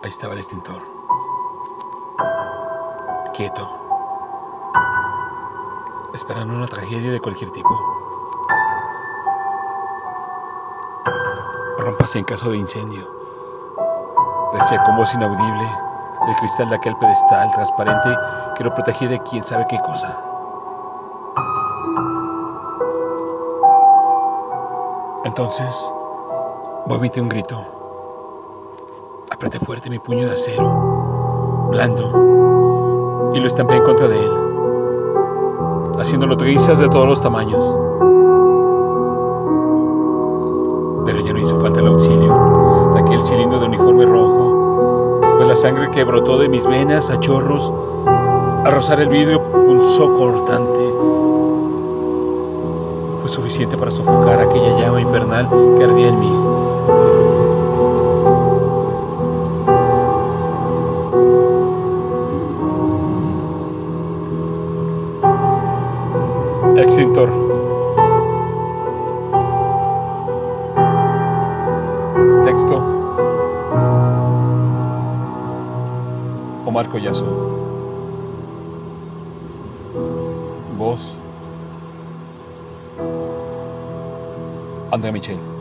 Ahí estaba el extintor. Quieto. Esperando una tragedia de cualquier tipo. Rompase en caso de incendio. Decía con voz inaudible el cristal de aquel pedestal transparente que lo protegía de quién sabe qué cosa. Entonces, vomité un grito. Apreté fuerte mi puño de acero, blando, y lo estampé en contra de él, haciéndolo trizas de todos los tamaños. Pero ya no hizo falta el auxilio de aquel cilindro de uniforme rojo, pues la sangre que brotó de mis venas a chorros, al rozar el vidrio, pulsó cortante. Fue suficiente para sofocar aquella llama infernal que ardía en mí. Extintor. Texto. Omar Collazo. Voz. André Michel.